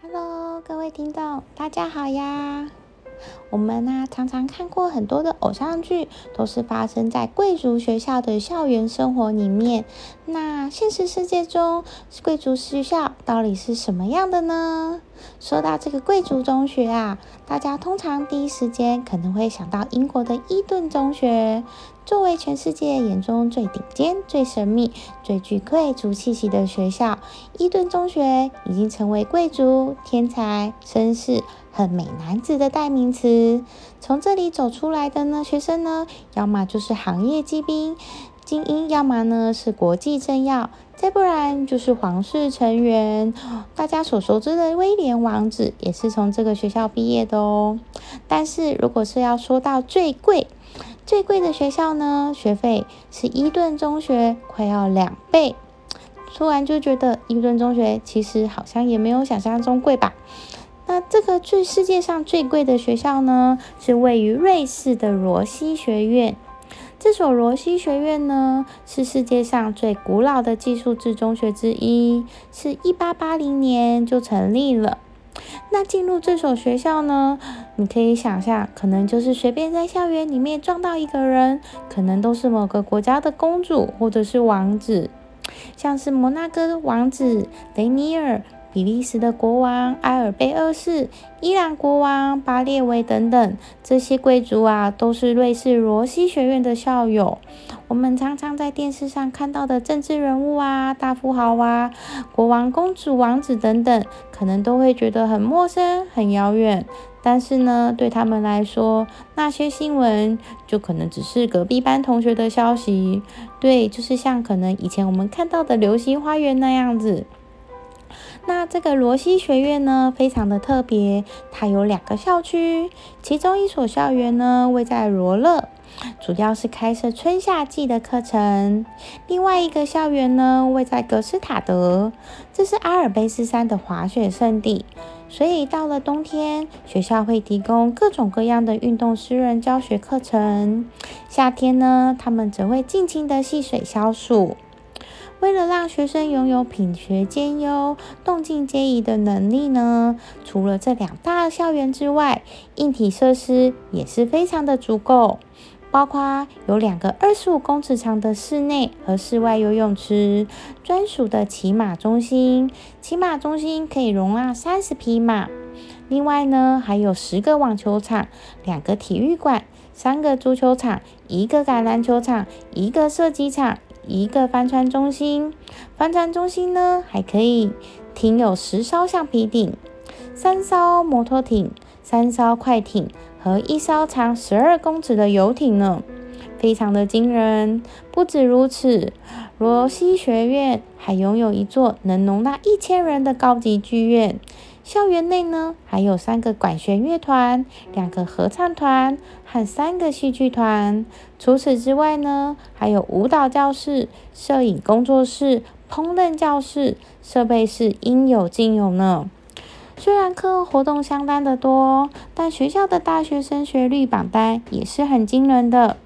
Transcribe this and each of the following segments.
Hello，各位听众，大家好呀！我们呢常常看过很多的偶像剧，都是发生在贵族学校的校园生活里面。那现实世界中，贵族学校到底是什么样的呢？说到这个贵族中学啊，大家通常第一时间可能会想到英国的伊顿中学。作为全世界眼中最顶尖、最神秘、最具贵族气息的学校，伊顿中学已经成为贵族、天才、绅士和美男子的代名词。从这里走出来的呢，学生呢，要么就是行业精兵、精英，要么呢是国际政要，再不然就是皇室成员。大家所熟知的威廉王子也是从这个学校毕业的哦。但是如果是要说到最贵，最贵的学校呢，学费是伊顿中学快要两倍。突然就觉得伊顿中学其实好像也没有想象中贵吧？那这个最世界上最贵的学校呢，是位于瑞士的罗西学院。这所罗西学院呢，是世界上最古老的技术制中学之一，是一八八零年就成立了。那进入这所学校呢，你可以想象，可能就是随便在校园里面撞到一个人，可能都是某个国家的公主或者是王子，像是摩纳哥王子雷尼尔。比利时的国王埃尔贝二世、伊朗国王巴列维等等，这些贵族啊，都是瑞士罗西学院的校友。我们常常在电视上看到的政治人物啊、大富豪啊、国王、公主、王子等等，可能都会觉得很陌生、很遥远。但是呢，对他们来说，那些新闻就可能只是隔壁班同学的消息。对，就是像可能以前我们看到的《流星花园》那样子。那这个罗西学院呢，非常的特别，它有两个校区，其中一所校园呢位在罗勒，主要是开设春夏季的课程；另外一个校园呢位在格斯塔德，这是阿尔卑斯山的滑雪胜地，所以到了冬天，学校会提供各种各样的运动私人教学课程；夏天呢，他们则会尽情的戏水消暑。为了让学生拥有品学兼优、动静皆宜的能力呢，除了这两大校园之外，硬体设施也是非常的足够，包括有两个二十五公尺长的室内和室外游泳池，专属的骑马中心，骑马中心可以容纳三十匹马。另外呢，还有十个网球场、两个体育馆、三个足球场、一个橄榄球场、一个射击场。一个帆船中心，帆船中心呢还可以停有十艘橡皮艇、三艘摩托艇、三艘快艇和一艘长十二公尺的游艇呢，非常的惊人。不止如此，罗西学院还拥有一座能容纳一千人的高级剧院。校园内呢，还有三个管弦乐团、两个合唱团和三个戏剧团。除此之外呢，还有舞蹈教室、摄影工作室、烹饪教室，设备是应有尽有呢。虽然课后活动相当的多，但学校的大学升学率榜单也是很惊人的。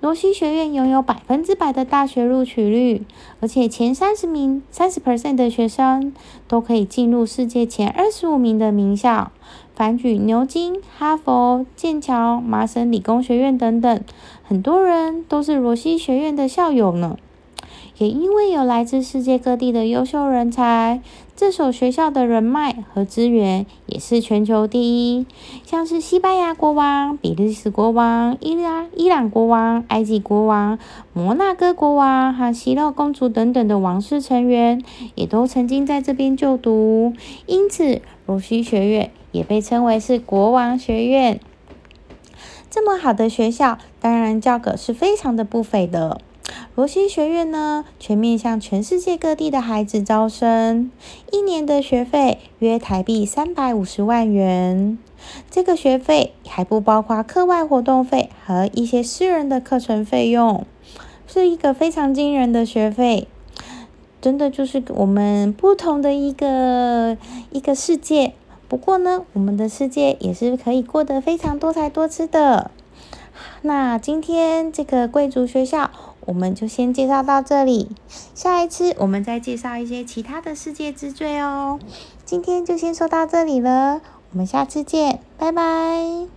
罗西学院拥有百分之百的大学录取率，而且前三十名、三十 percent 的学生都可以进入世界前二十五名的名校，反举牛津、哈佛、剑桥、麻省理工学院等等，很多人都是罗西学院的校友呢。也因为有来自世界各地的优秀人才，这所学校的人脉和资源也是全球第一。像是西班牙国王、比利时国王、伊拉伊朗国王、埃及国王、摩纳哥国王和希腊公主等等的王室成员，也都曾经在这边就读。因此，罗西学院也被称为是国王学院。这么好的学校，当然价格是非常的不菲的。罗西学院呢，全面向全世界各地的孩子招生，一年的学费约台币三百五十万元。这个学费还不包括课外活动费和一些私人的课程费用，是一个非常惊人的学费。真的就是我们不同的一个一个世界。不过呢，我们的世界也是可以过得非常多才多姿的。那今天这个贵族学校。我们就先介绍到这里，下一次我们再介绍一些其他的世界之最哦。今天就先说到这里了，我们下次见，拜拜。